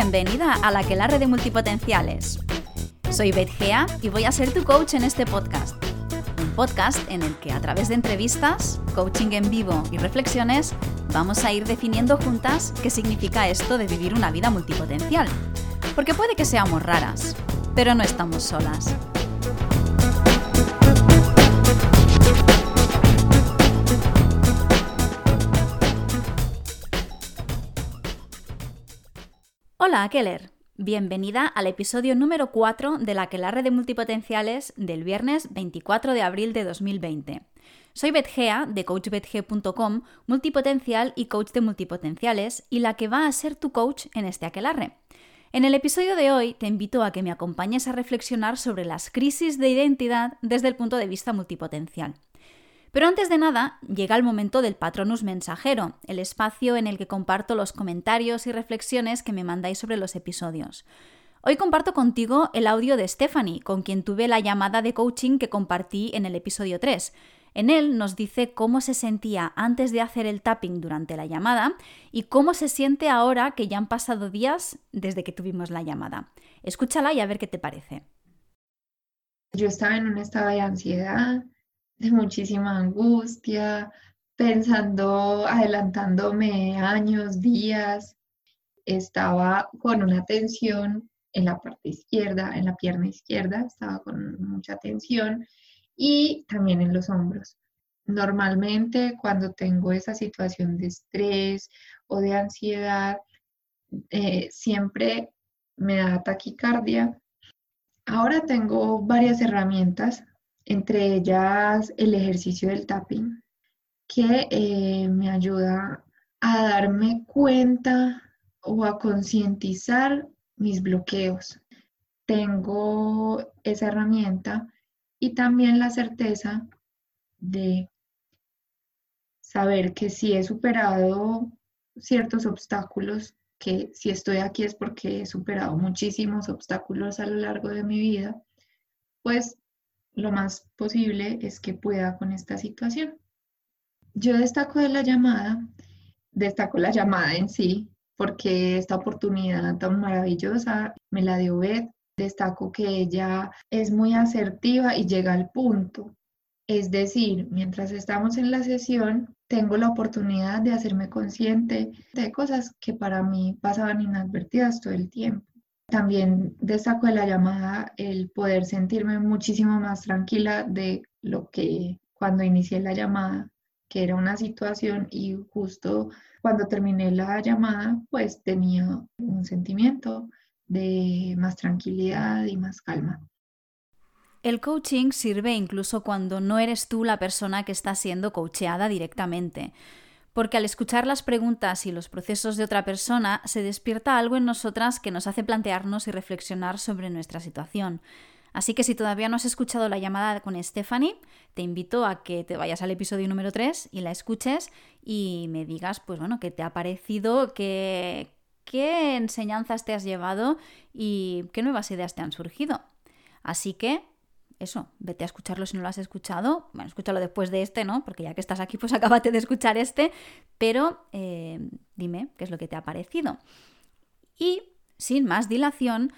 Bienvenida a la Quelarre de Multipotenciales. Soy Beth Gea y voy a ser tu coach en este podcast. Un podcast en el que a través de entrevistas, coaching en vivo y reflexiones vamos a ir definiendo juntas qué significa esto de vivir una vida multipotencial. Porque puede que seamos raras, pero no estamos solas. Hola, Keller. Bienvenida al episodio número 4 de la Aquelarre de Multipotenciales del viernes 24 de abril de 2020. Soy Betgea de coachbetge.com, multipotencial y coach de multipotenciales y la que va a ser tu coach en este aquelarre. En el episodio de hoy te invito a que me acompañes a reflexionar sobre las crisis de identidad desde el punto de vista multipotencial. Pero antes de nada, llega el momento del Patronus Mensajero, el espacio en el que comparto los comentarios y reflexiones que me mandáis sobre los episodios. Hoy comparto contigo el audio de Stephanie, con quien tuve la llamada de coaching que compartí en el episodio 3. En él nos dice cómo se sentía antes de hacer el tapping durante la llamada y cómo se siente ahora que ya han pasado días desde que tuvimos la llamada. Escúchala y a ver qué te parece. Yo estaba en un estado de ansiedad, de muchísima angustia, pensando, adelantándome años, días. Estaba con una tensión en la parte izquierda, en la pierna izquierda, estaba con mucha tensión y también en los hombros. Normalmente cuando tengo esa situación de estrés o de ansiedad, eh, siempre me da taquicardia. Ahora tengo varias herramientas entre ellas el ejercicio del tapping, que eh, me ayuda a darme cuenta o a concientizar mis bloqueos. Tengo esa herramienta y también la certeza de saber que si he superado ciertos obstáculos, que si estoy aquí es porque he superado muchísimos obstáculos a lo largo de mi vida, pues lo más posible es que pueda con esta situación. Yo destaco de la llamada, destaco la llamada en sí, porque esta oportunidad tan maravillosa me la dio Beth. Destaco que ella es muy asertiva y llega al punto. Es decir, mientras estamos en la sesión, tengo la oportunidad de hacerme consciente de cosas que para mí pasaban inadvertidas todo el tiempo. También destaco de la llamada el poder sentirme muchísimo más tranquila de lo que cuando inicié la llamada, que era una situación y justo cuando terminé la llamada, pues tenía un sentimiento de más tranquilidad y más calma. El coaching sirve incluso cuando no eres tú la persona que está siendo coacheada directamente porque al escuchar las preguntas y los procesos de otra persona se despierta algo en nosotras que nos hace plantearnos y reflexionar sobre nuestra situación. Así que si todavía no has escuchado la llamada con Stephanie, te invito a que te vayas al episodio número 3 y la escuches y me digas, pues bueno, qué te ha parecido, qué, qué enseñanzas te has llevado y qué nuevas ideas te han surgido. Así que eso, vete a escucharlo si no lo has escuchado. Bueno, escúchalo después de este, ¿no? Porque ya que estás aquí, pues acábate de escuchar este. Pero eh, dime qué es lo que te ha parecido. Y sin más dilación,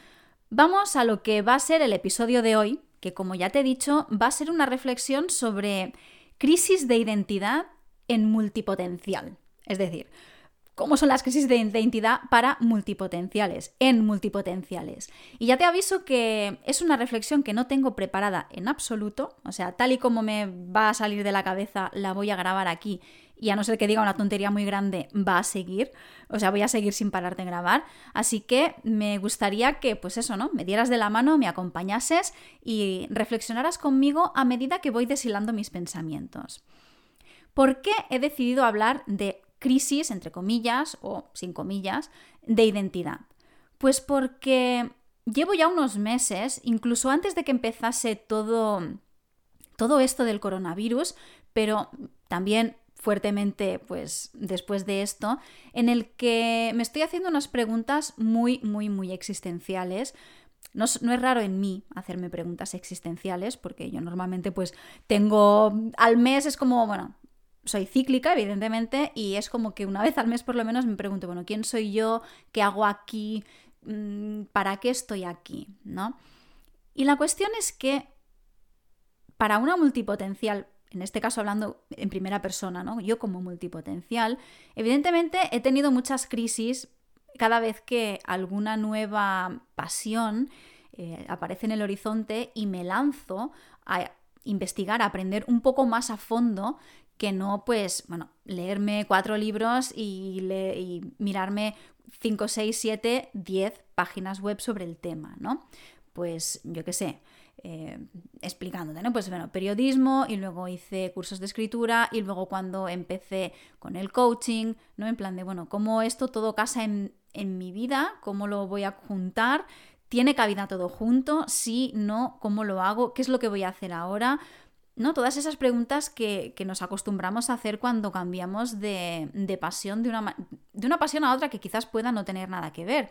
vamos a lo que va a ser el episodio de hoy, que como ya te he dicho, va a ser una reflexión sobre crisis de identidad en multipotencial. Es decir, cómo son las crisis de identidad para multipotenciales, en multipotenciales. Y ya te aviso que es una reflexión que no tengo preparada en absoluto, o sea, tal y como me va a salir de la cabeza, la voy a grabar aquí y a no ser que diga una tontería muy grande, va a seguir, o sea, voy a seguir sin parar de grabar, así que me gustaría que, pues eso, ¿no? Me dieras de la mano, me acompañases y reflexionaras conmigo a medida que voy deshilando mis pensamientos. ¿Por qué he decidido hablar de crisis, entre comillas o sin comillas, de identidad? Pues porque llevo ya unos meses, incluso antes de que empezase todo, todo esto del coronavirus, pero también fuertemente pues después de esto, en el que me estoy haciendo unas preguntas muy, muy, muy existenciales. No, no, es raro en mí hacerme preguntas existenciales, porque yo normalmente pues tengo al mes, es como, bueno, soy cíclica, evidentemente, y es como que una vez al mes por lo menos me pregunto, bueno, ¿quién soy yo? ¿Qué hago aquí? mm, ¿para qué estoy aquí? ¿No? Y la cuestión es que para una multipotencial, en este caso hablando en primera persona, ¿no? Yo como multipotencial, evidentemente he tenido muchas crisis cada vez que alguna nueva pasión eh, aparece en el horizonte y me lanzo a investigar, a aprender un poco más a fondo que no, pues, bueno, leerme cuatro libros y, y mirarme 5, 6, 7, 10 páginas web sobre el tema, ¿no? Pues yo qué sé, eh, explicándote, ¿no? Pues bueno, periodismo y luego hice cursos de escritura y luego cuando empecé con el coaching, ¿no? En plan de, bueno, cómo esto todo casa en, en mi vida, cómo lo voy a juntar, tiene cabida todo junto, sí, no, cómo lo hago, qué es lo que voy a hacer ahora, ¿no? Todas esas preguntas que, nos acostumbramos a hacer cuando cambiamos de, de pasión, de una, de una pasión a otra que quizás pueda no tener nada que ver.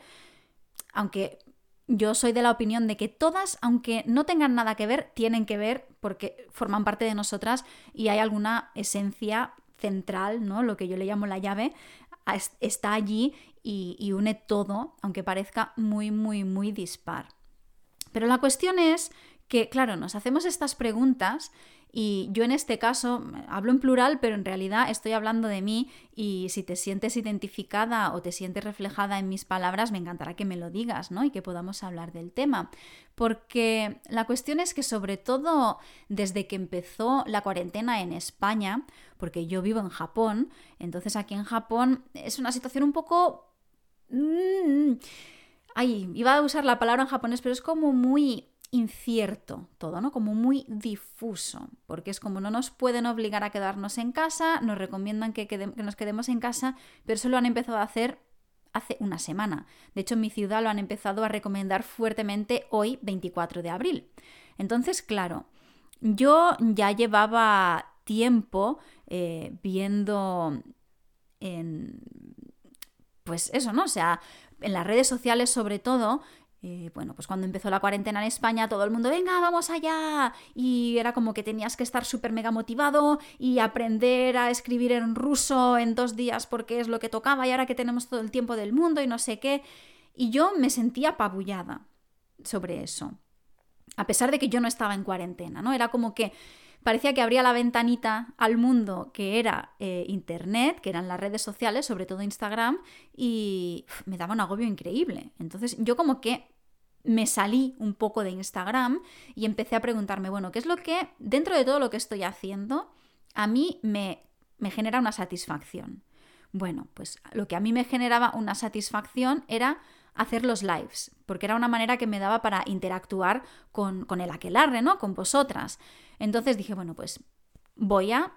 Aunque yo soy de la opinión de que todas, aunque no tengan nada que ver, tienen que ver porque forman parte de nosotras y hay alguna esencia central, ¿no? Lo que yo le llamo la llave, está allí y, y une todo, aunque parezca muy, muy, muy dispar. Pero la cuestión es que, claro, nos hacemos estas preguntas y yo en este caso hablo en plural, pero en realidad estoy hablando de mí y si te sientes identificada o te sientes reflejada en mis palabras, me encantará que me lo digas, ¿no? Y que podamos hablar del tema. Porque la cuestión es que sobre todo desde que empezó la cuarentena en España, porque yo vivo en Japón, entonces aquí en Japón es una situación un poco... Mm, ay, iba a usar la palabra en japonés, pero es como muy incierto todo, ¿no? Como muy difuso, porque es como no nos pueden obligar a quedarnos en casa, nos recomiendan que, nos quedemos en casa, pero eso lo han empezado a hacer hace una semana. De hecho, en mi ciudad lo han empezado a recomendar fuertemente hoy, 24 de abril. Entonces, claro, yo ya llevaba tiempo eh, viendo en... Pues eso, ¿no? O sea, en las redes sociales sobre todo, eh, bueno, pues cuando empezó la cuarentena en España, todo el mundo, venga, vamos allá. Y era como que tenías que estar súper mega motivado y aprender a escribir en ruso en dos días porque es lo que tocaba y ahora que tenemos todo el tiempo del mundo y no sé qué. Y yo me sentía apabullada sobre eso. A pesar de que yo no estaba en cuarentena, ¿no? Era como que parecía que abría la ventanita al mundo que era eh, Internet, que eran las redes sociales, sobre todo Instagram, y me daba un agobio increíble. Entonces yo como que me salí un poco de Instagram y empecé a preguntarme, bueno, ¿qué es lo que, dentro de todo lo que estoy haciendo, a mí me, me genera una satisfacción? Bueno, pues lo que a mí me generaba una satisfacción era hacer los lives, porque era una manera que me daba para interactuar con, con el aquelarre, ¿no? Con vosotras. Entonces dije, bueno, pues voy a,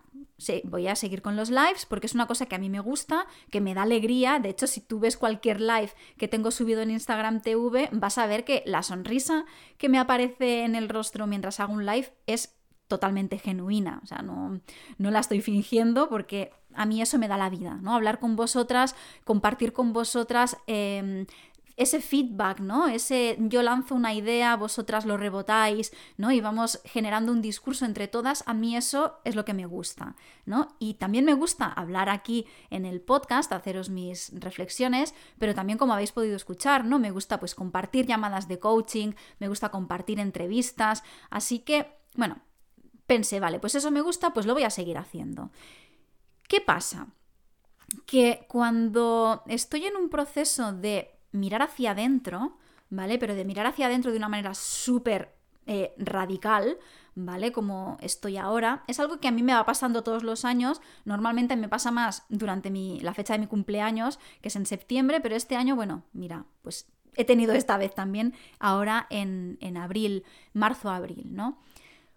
voy a seguir con los lives porque es una cosa que a mí me gusta, que me da alegría. De hecho, si tú ves cualquier live que tengo subido en Instagram TV, vas a ver que la sonrisa que me aparece en el rostro mientras hago un live es totalmente genuina. O sea, no, no la estoy fingiendo porque a mí eso me da la vida, ¿no? Hablar con vosotras, compartir con vosotras. Em, ese feedback, ¿no? Ese yo lanzo una idea, vosotras lo rebotáis, ¿no? Y vamos generando un discurso entre todas, a mí eso es lo que me gusta, ¿no? Y también me gusta hablar aquí en el podcast, haceros mis reflexiones, pero también como habéis podido escuchar, ¿no? Me gusta pues compartir llamadas de coaching, me gusta compartir entrevistas, así que, bueno, pensé, vale, pues eso me gusta, pues lo voy a seguir haciendo. ¿Qué pasa? Que cuando estoy en un proceso de mirar hacia adentro, ¿vale? Pero de mirar hacia adentro de una manera súper eh, radical, ¿vale? Como estoy ahora, es algo que a mí me va pasando todos los años. Normalmente me pasa más durante mi, la fecha de mi cumpleaños, que es en septiembre, pero este año, bueno, mira, pues he tenido esta vez también ahora en, en abril, marzo-abril, ¿no?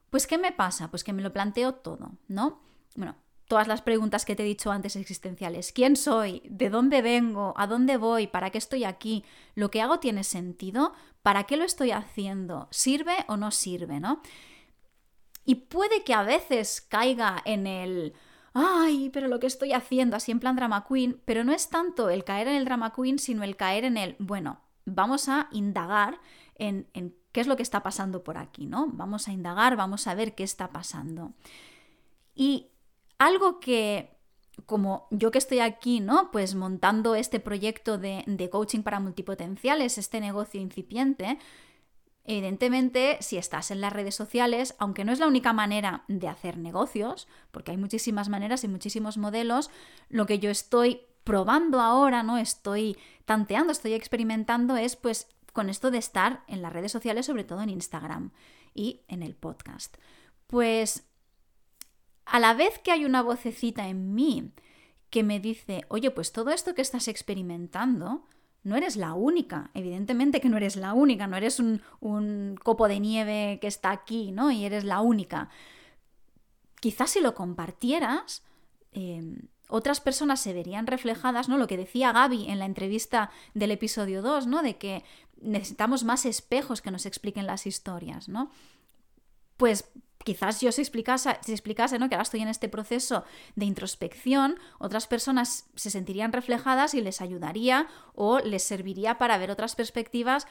Pues ¿qué me pasa? Pues que me lo planteo todo, ¿no? Bueno, todas las preguntas que te he dicho antes existenciales. ¿Quién soy? ¿De dónde vengo? ¿A dónde voy? ¿Para qué estoy aquí? ¿Lo que hago tiene sentido? ¿Para qué lo estoy haciendo? ¿Sirve o no sirve? ¿no? Y puede que a veces caiga en el ay, pero lo que estoy haciendo, así en plan drama queen, pero no es tanto el caer en el drama queen, sino el caer en el, bueno, vamos a indagar en, en qué es lo que está pasando por aquí, ¿no? Vamos a indagar, vamos a ver qué está pasando. Y algo que como yo que estoy aquí, ¿no? Pues montando este proyecto de, de coaching para multipotenciales, este negocio incipiente, Evidentemente, si estás en las redes sociales, aunque no es la única manera de hacer negocios, porque hay muchísimas maneras y muchísimos modelos, lo que yo estoy probando ahora, ¿no? Estoy tanteando, estoy experimentando es pues con esto de estar en las redes sociales, sobre todo en Instagram y en el podcast. Pues a la vez que hay una vocecita en mí que me dice, oye, pues todo esto que estás experimentando, no eres la única, evidentemente que no eres la única, no eres un, copo de nieve que está aquí, ¿no? Y eres la única. Quizás si lo compartieras, em, otras personas se verían reflejadas, ¿no? Lo que decía Gaby en la entrevista del episodio 2, ¿no? De que necesitamos más espejos que nos expliquen las historias, ¿no? Pues quizás yo se explicase, se explicase ¿no? que ahora estoy en este proceso de introspección, otras personas se sentirían reflejadas y les ayudaría o les serviría para ver otras perspectivas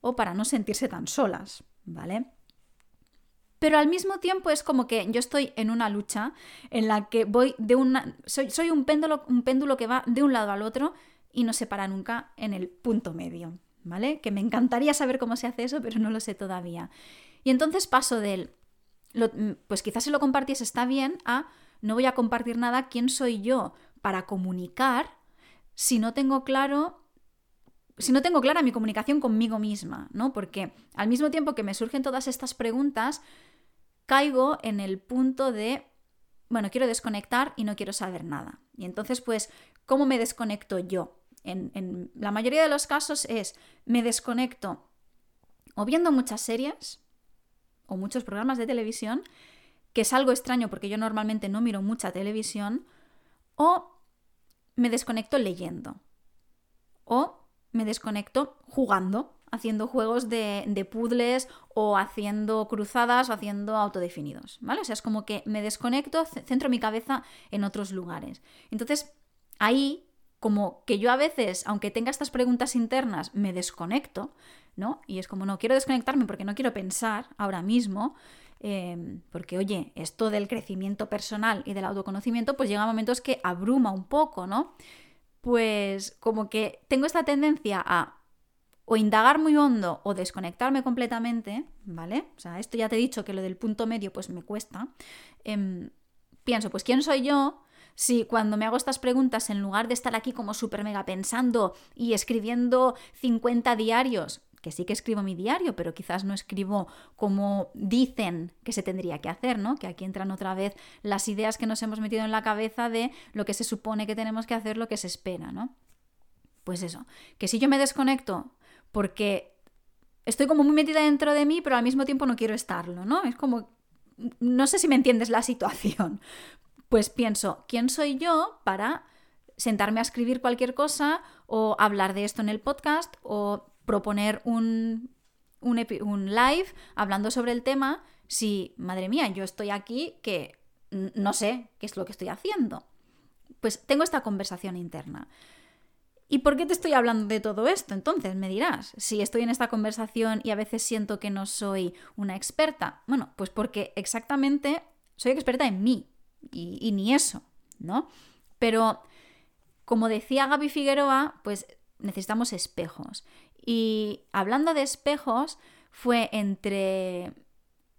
o para no sentirse tan solas, ¿vale? Pero al mismo tiempo es como que yo estoy en una lucha en la que voy de una. Soy, soy un, péndulo, un péndulo que va de un lado al otro y no se para nunca en el punto medio, ¿vale? Que me encantaría saber cómo se hace eso, pero no lo sé todavía. Y entonces paso del Pues quizás si lo compartiese está bien, a no voy a compartir nada, ¿quién soy yo para comunicar si no tengo claro si no tengo clara mi comunicación conmigo misma, ¿no? Porque al mismo tiempo que me surgen todas estas preguntas, caigo en el punto de, bueno, quiero desconectar y no quiero saber nada. Y entonces, pues, ¿cómo me desconecto yo? En, en la mayoría de los casos es, me desconecto o viendo muchas series, o muchos programas de televisión, que es algo extraño porque yo normalmente no miro mucha televisión, o me desconecto leyendo, o me desconecto jugando, haciendo juegos de, de puzzles o haciendo cruzadas o haciendo autodefinidos, ¿vale? O sea, es como que me desconecto, centro mi cabeza en otros lugares. Entonces, ahí, como que yo a veces, aunque tenga estas preguntas internas, me desconecto, ¿no? Y es como, no, quiero desconectarme porque no quiero pensar ahora mismo, em, porque oye, esto del crecimiento personal y del autoconocimiento, pues llega a momentos que abruma un poco, ¿no? Pues como que tengo esta tendencia a o indagar muy hondo o desconectarme completamente, ¿vale? O sea, esto ya te he dicho que lo del punto medio pues me cuesta. Em, pienso, pues ¿quién soy yo? Si cuando me hago estas preguntas, en lugar de estar aquí como súper mega pensando y escribiendo 50 diarios, que sí que escribo mi diario, pero quizás no escribo como dicen que se tendría que hacer, ¿no? Que aquí entran otra vez las ideas que nos hemos metido en la cabeza de lo que se supone que tenemos que hacer, lo que se espera, ¿no? Pues eso, que si yo me desconecto porque estoy como muy metida dentro de mí, pero al mismo tiempo no quiero estarlo, ¿no? Es como, no sé si me entiendes la situación. Pues pienso, ¿quién soy yo para sentarme a escribir cualquier cosa o hablar de esto en el podcast o proponer un, un, live hablando sobre el tema si, madre mía, yo estoy aquí que no sé qué es lo que estoy haciendo. Pues tengo esta conversación interna. ¿Y por qué te estoy hablando de todo esto? Entonces me dirás, si estoy en esta conversación y a veces siento que no soy una experta, bueno, pues porque exactamente soy experta en mí y, y ni eso, ¿no? Pero como decía Gaby Figueroa, pues necesitamos espejos. Y hablando de espejos, fue entre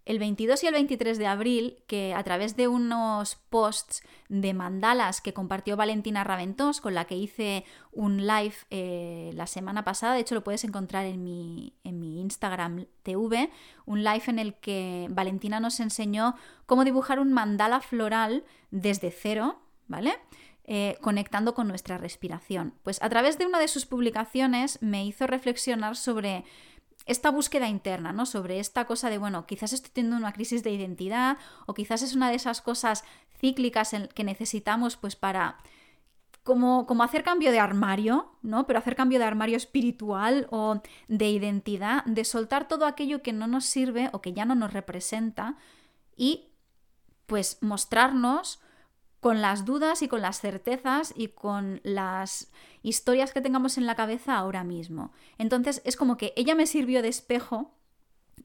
el 22 y el 23 de abril que a través de unos posts de mandalas que compartió Valentina Raventós, con la que hice un live eh, la semana pasada, de hecho lo puedes encontrar en mi, en mi Instagram TV, un live en el que Valentina nos enseñó cómo dibujar un mandala floral desde cero, ¿vale? Eh, conectando con nuestra respiración. Pues a través de una de sus publicaciones me hizo reflexionar sobre esta búsqueda interna, ¿no? Sobre esta cosa de, bueno, quizás estoy teniendo una crisis de identidad o quizás es una de esas cosas cíclicas que necesitamos pues para como, como, hacer cambio de armario, ¿no? Pero hacer cambio de armario espiritual o de identidad, de soltar todo aquello que no nos sirve o que ya no nos representa y pues mostrarnos con las dudas y con las certezas y con las historias que tengamos en la cabeza ahora mismo. Entonces es como que ella me sirvió de espejo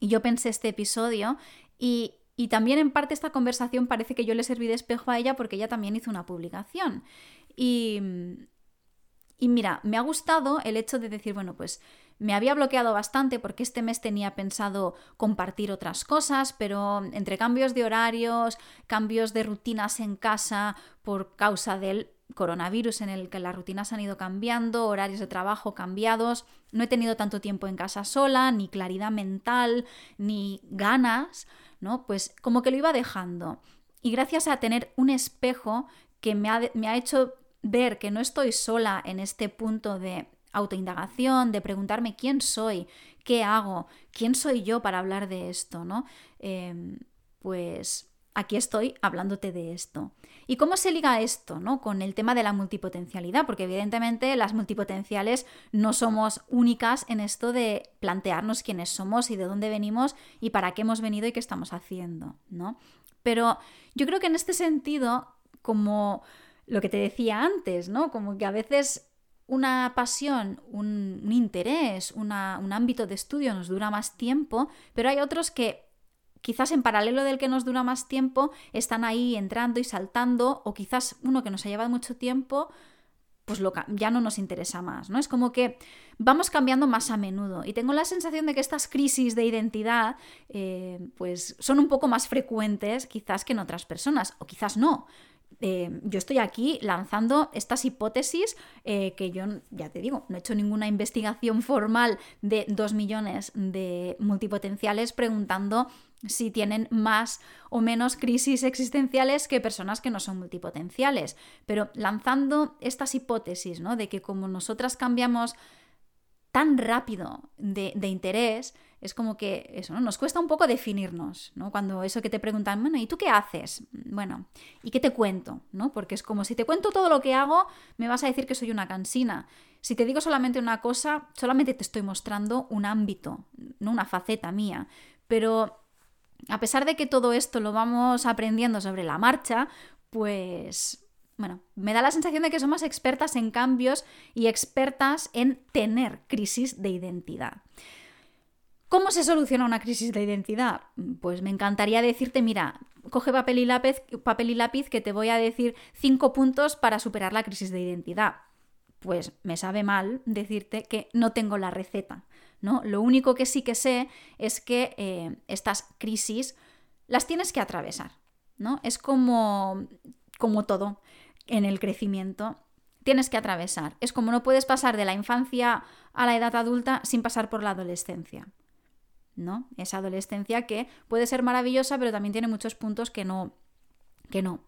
y yo pensé este episodio y Y también en parte esta conversación parece que yo le serví de espejo a ella porque ella también hizo una publicación. Y, y mira, me ha gustado el hecho de decir, bueno, pues me había bloqueado bastante porque este mes tenía pensado compartir otras cosas, pero entre cambios de horarios, cambios de rutinas en casa por causa del coronavirus en el que las rutinas han ido cambiando, horarios de trabajo cambiados, no he tenido tanto tiempo en casa sola, ni claridad mental, ni ganas, ¿no? Pues como que lo iba dejando. Y gracias a tener un espejo que me ha, me ha hecho ver que no estoy sola en este punto de autoindagación, de preguntarme quién soy, qué hago, quién soy yo para hablar de esto, ¿no? Em, pues aquí estoy hablándote de esto. ¿Y cómo se liga esto ¿no? con el tema de la multipotencialidad? Porque evidentemente las multipotenciales no somos únicas en esto de plantearnos quiénes somos y de dónde venimos y para qué hemos venido y qué estamos haciendo, ¿no? Pero yo creo que en este sentido, como lo que te decía antes, ¿no? Como que a veces una pasión, un, interés, un ámbito de estudio nos dura más tiempo, pero hay otros que quizás en paralelo del que nos dura más tiempo están ahí entrando y saltando, o quizás uno que nos ha llevado mucho tiempo, pues lo, ya no nos interesa más, ¿no? Es como que vamos cambiando más a menudo y tengo la sensación de que estas crisis de identidad eh, pues son un poco más frecuentes quizás que en otras personas, o quizás no. Eh, yo estoy aquí lanzando estas hipótesis eh, que yo, ya te digo, no he hecho ninguna investigación formal de dos millones de multipotenciales preguntando si tienen más o menos crisis existenciales que personas que no son multipotenciales. Pero lanzando estas hipótesis, ¿no? De que como nosotras cambiamos tan rápido de interés, es como que eso, ¿no? Nos cuesta un poco definirnos, ¿no? Cuando eso que te preguntan, bueno, ¿y tú qué haces? Bueno, ¿y qué te cuento? ¿no? Porque es como si te cuento todo lo que hago, me vas a decir que soy una cansina. Si te digo solamente una cosa, solamente te estoy mostrando un ámbito, no una faceta mía. Pero a pesar de que todo esto lo vamos aprendiendo sobre la marcha, pues bueno, me da la sensación de que somos expertas en cambios y expertas en tener crisis de identidad. ¿Cómo se soluciona una crisis de identidad? Pues me encantaría decirte, mira, coge papel y lápiz, papel y lápiz que te voy a decir cinco puntos para superar la crisis de identidad. Pues me sabe mal decirte que no tengo la receta, ¿no? Lo único que sí que sé es que eh, estas crisis las tienes que atravesar, ¿no? Es como, como todo en el crecimiento tienes que atravesar. Es como no puedes pasar de la infancia a la edad adulta sin pasar por la adolescencia. ¿No? Esa adolescencia que puede ser maravillosa, pero también tiene muchos puntos que no, que no.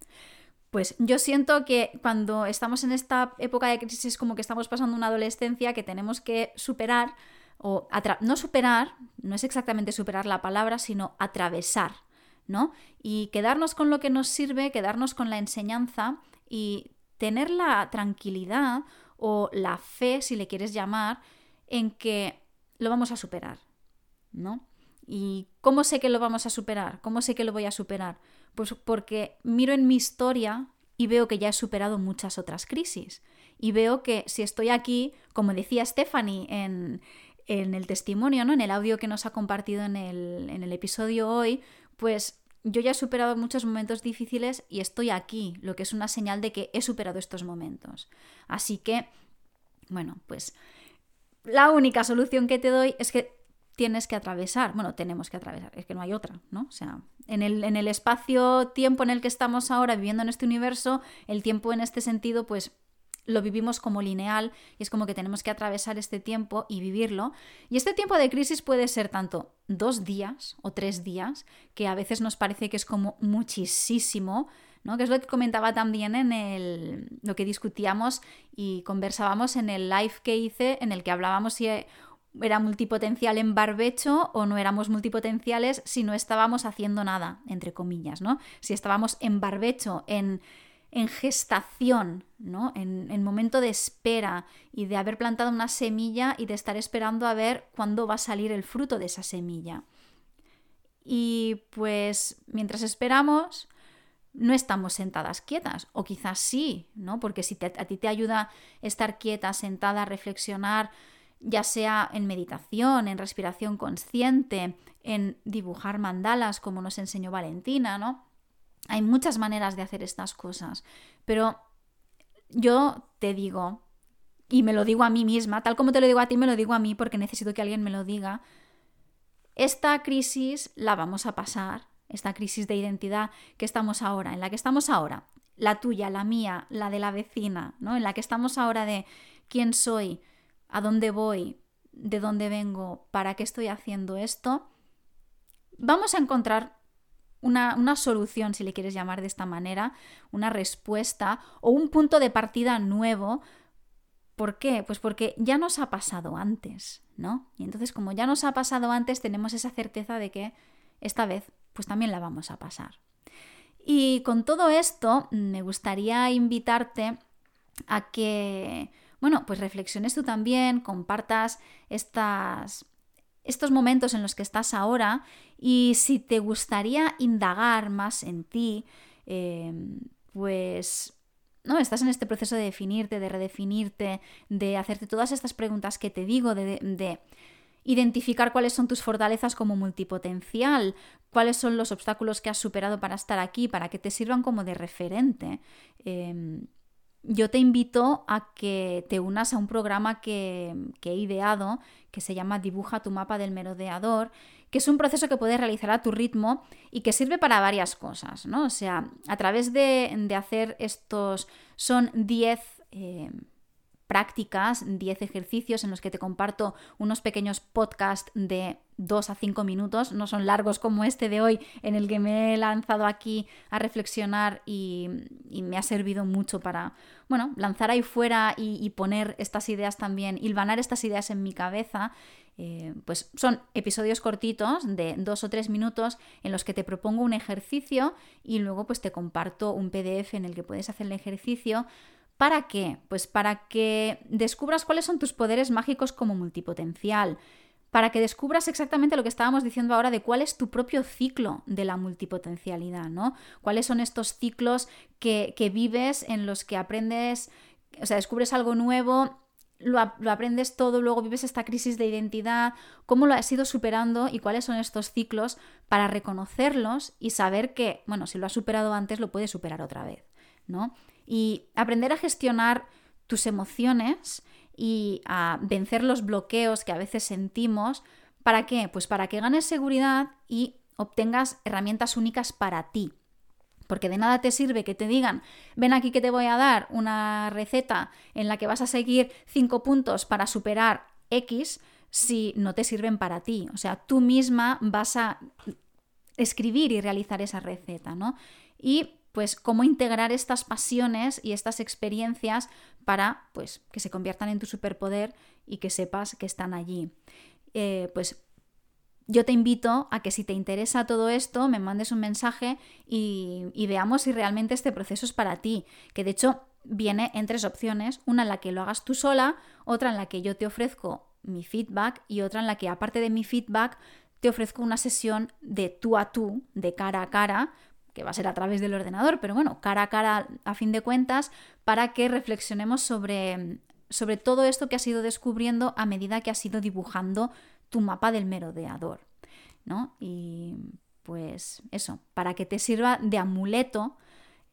Pues yo siento que cuando estamos en esta época de crisis como que estamos pasando una adolescencia que tenemos que superar, o no superar, no es exactamente superar la palabra, sino atravesar, ¿no? Y quedarnos con lo que nos sirve, quedarnos con la enseñanza y tener la tranquilidad o la fe, si le quieres llamar, en que lo vamos a superar, ¿no? ¿Y cómo sé que lo vamos a superar? ¿Cómo sé que lo voy a superar? Pues porque miro en mi historia y veo que ya he superado muchas otras crisis. Y veo que si estoy aquí, como decía Stephanie en, el testimonio, ¿no? en el audio que nos ha compartido en el, en el episodio hoy, pues yo ya he superado muchos momentos difíciles y estoy aquí, lo que es una señal de que he superado estos momentos. Así que, bueno, pues la única solución que te doy es que tienes que atravesar, bueno, tenemos que atravesar, es que no hay otra, ¿no? O sea, en el, en el espacio-tiempo en el que estamos ahora viviendo en este universo, el tiempo en este sentido, pues lo vivimos como lineal y es como que tenemos que atravesar este tiempo y vivirlo. Y este tiempo de crisis puede ser tanto dos días o tres días, que a veces nos parece que es como muchísimo, ¿no? Que es lo que comentaba también en el, lo que discutíamos y conversábamos en el live que hice, en el que hablábamos si era multipotencial en barbecho o no éramos multipotenciales si no estábamos haciendo nada, entre comillas, ¿no? Si estábamos en barbecho, en, en gestación, ¿no? En, en, momento de espera y de haber plantado una semilla y de estar esperando a ver cuándo va a salir el fruto de esa semilla. Y pues mientras esperamos, no estamos sentadas quietas, o quizás sí, ¿no? Porque si a ti te ayuda estar quieta, sentada, reflexionar, ya sea en meditación, en respiración consciente, en dibujar mandalas como nos enseñó Valentina, ¿no? Hay muchas maneras de hacer estas cosas, pero yo te digo, y me lo digo a mí misma, tal como te lo digo a ti, me lo digo a mí porque necesito que alguien me lo diga, esta crisis la vamos a pasar, esta crisis de identidad que estamos ahora, en la que estamos ahora, la tuya, la mía, la de la vecina, ¿no? En la que estamos ahora de quién soy, a dónde voy, de dónde vengo, para qué estoy haciendo esto, vamos a encontrar una, una, solución, si le quieres llamar de esta manera, una respuesta o un punto de partida nuevo. ¿Por qué? Pues porque ya nos ha pasado antes, ¿no? Y entonces como ya nos ha pasado antes, tenemos esa certeza de que esta vez pues también la vamos a pasar. Y con todo esto, me gustaría invitarte a que bueno, pues reflexiones tú también, compartas estas, estos momentos en los que estás ahora y si te gustaría indagar más en ti, em, pues no, estás en este proceso de definirte, de redefinirte, de hacerte todas estas preguntas que te digo, de, de identificar cuáles son tus fortalezas como multipotencial, cuáles son los obstáculos que has superado para estar aquí, para que te sirvan como de referente. Em, yo te invito a que te unas a un programa que, he ideado que se llama Dibuja tu mapa del merodeador, que es un proceso que puedes realizar a tu ritmo y que sirve para varias cosas, ¿no? O sea, a través de, hacer estos, son 10 prácticas, 10 ejercicios en los que te comparto unos pequeños podcasts de 2 a 5 minutos, no son largos como este de hoy en el que me he lanzado aquí a reflexionar y, me ha servido mucho para, bueno, lanzar ahí fuera y, poner estas ideas también, hilvanar estas ideas en mi cabeza. Eh, pues son episodios cortitos de dos o tres minutos en los que te propongo un ejercicio y luego pues te comparto un PDF en el que puedes hacer el ejercicio ¿Para qué? Pues para que descubras cuáles son tus poderes mágicos como multipotencial, para que descubras exactamente lo que estábamos diciendo ahora de cuál es tu propio ciclo de la multipotencialidad, ¿no? Cuáles son estos ciclos que, vives en los que aprendes, o sea, descubres algo nuevo, lo, lo, aprendes todo, luego vives esta crisis de identidad, cómo lo has ido superando y cuáles son estos ciclos para reconocerlos y saber que, bueno, si lo has superado antes, lo puedes superar otra vez, ¿no? Y aprender a gestionar tus emociones y a vencer los bloqueos que a veces sentimos. ¿Para qué? Pues para que ganes seguridad y obtengas herramientas únicas para ti. Porque de nada te sirve que te digan, ven aquí que te voy a dar una receta en la que vas a seguir cinco puntos para superar X si no te sirven para ti. O sea, tú misma vas a escribir y realizar esa receta, ¿no? Y pues cómo integrar estas pasiones y estas experiencias para pues que se conviertan en tu superpoder y que sepas que están allí. Eh, pues yo te invito a que si te interesa todo esto, me mandes un mensaje y, y, veamos si realmente este proceso es para ti. Que de hecho viene en tres opciones. Una en la que lo hagas tú sola, otra en la que yo te ofrezco mi feedback y otra en la que aparte de mi feedback te ofrezco una sesión de tú a tú, de cara a cara, que va a ser a través del ordenador, pero bueno, cara a cara a fin de cuentas, para que reflexionemos sobre, sobre todo esto que has ido descubriendo a medida que has ido dibujando tu mapa del merodeador, ¿no? Y pues eso, para que te sirva de amuleto,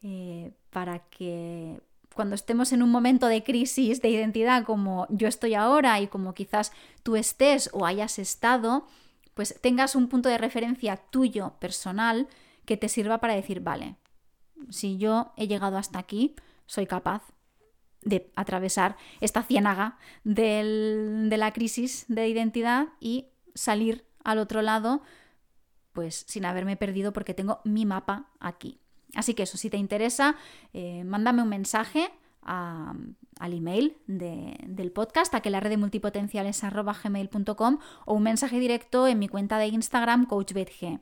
eh, para que cuando estemos en un momento de crisis de identidad como yo estoy ahora y como quizás tú estés o hayas estado, pues tengas un punto de referencia tuyo personal que te sirva para decir, vale, si yo he llegado hasta aquí, soy capaz de atravesar esta ciénaga de la crisis de identidad y salir al otro lado, pues sin haberme perdido porque tengo mi mapa aquí. Así que eso, si te interesa, eh, mándame un mensaje al email del podcast, a que la red de multipotenciales o un mensaje directo en mi cuenta de Instagram, CoachBetG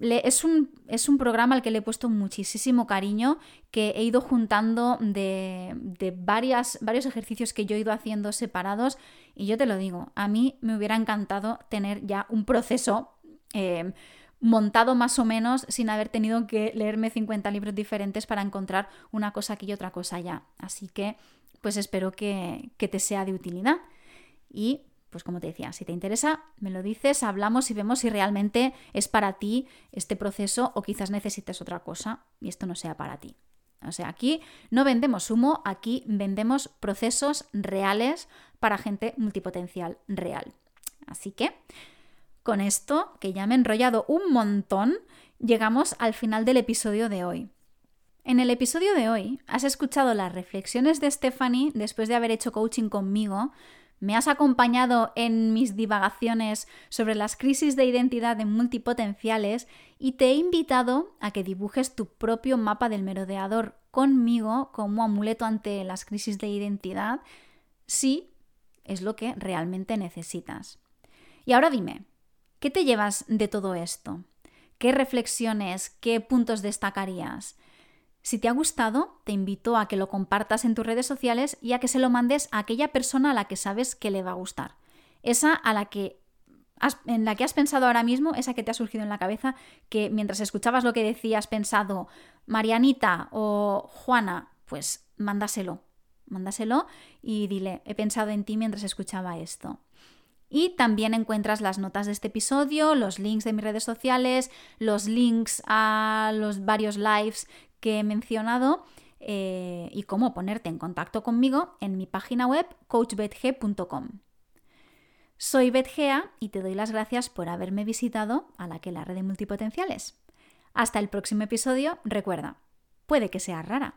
es, un, es, un, programa al que le he puesto muchísimo cariño, que he ido juntando de, de varias, varios ejercicios que yo he ido haciendo separados. Y yo te lo digo, a mí me hubiera encantado tener ya un proceso eh, montado más o menos sin haber tenido que leerme 50 libros diferentes para encontrar una cosa aquí y otra cosa allá. Así que, pues espero que, que te sea de utilidad. Y, pues como te decía, si te interesa, me lo dices, hablamos y vemos si realmente es para ti este proceso o quizás necesites otra cosa y esto no sea para ti. O sea, aquí no vendemos humo, aquí vendemos procesos reales para gente multipotencial real. Así que, con esto, que ya me he enrollado un montón, llegamos al final del episodio de hoy. En el episodio de hoy has escuchado las reflexiones de Stephanie después de haber hecho coaching conmigo, me has acompañado en mis divagaciones sobre las crisis de identidad de multipotenciales y te he invitado a que dibujes tu propio mapa del merodeador conmigo como amuleto ante las crisis de identidad si es lo que realmente necesitas. Y ahora dime, ¿qué te llevas de todo esto? ¿Qué reflexiones, qué puntos destacarías? Si te ha gustado, te invito a que lo compartas en tus redes sociales y a que se lo mandes a aquella persona a la que sabes que le va a gustar. Esa a la que en la que has pensado ahora mismo, esa que te ha surgido en la cabeza, que mientras escuchabas lo que decía has pensado, Marianita o Juana, pues mándaselo, mándaselo y dile, he pensado en ti mientras escuchaba esto. Y también encuentras las notas de este episodio, los links de mis redes sociales, los links a los varios lives que he mencionado eh, y cómo ponerte en contacto conmigo en mi página web coachbetg.com. Soy Betgea y te doy las gracias por haberme visitado a la que la red de multipotenciales. Hasta el próximo episodio, recuerda, puede que sea rara,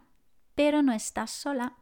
pero no estás sola.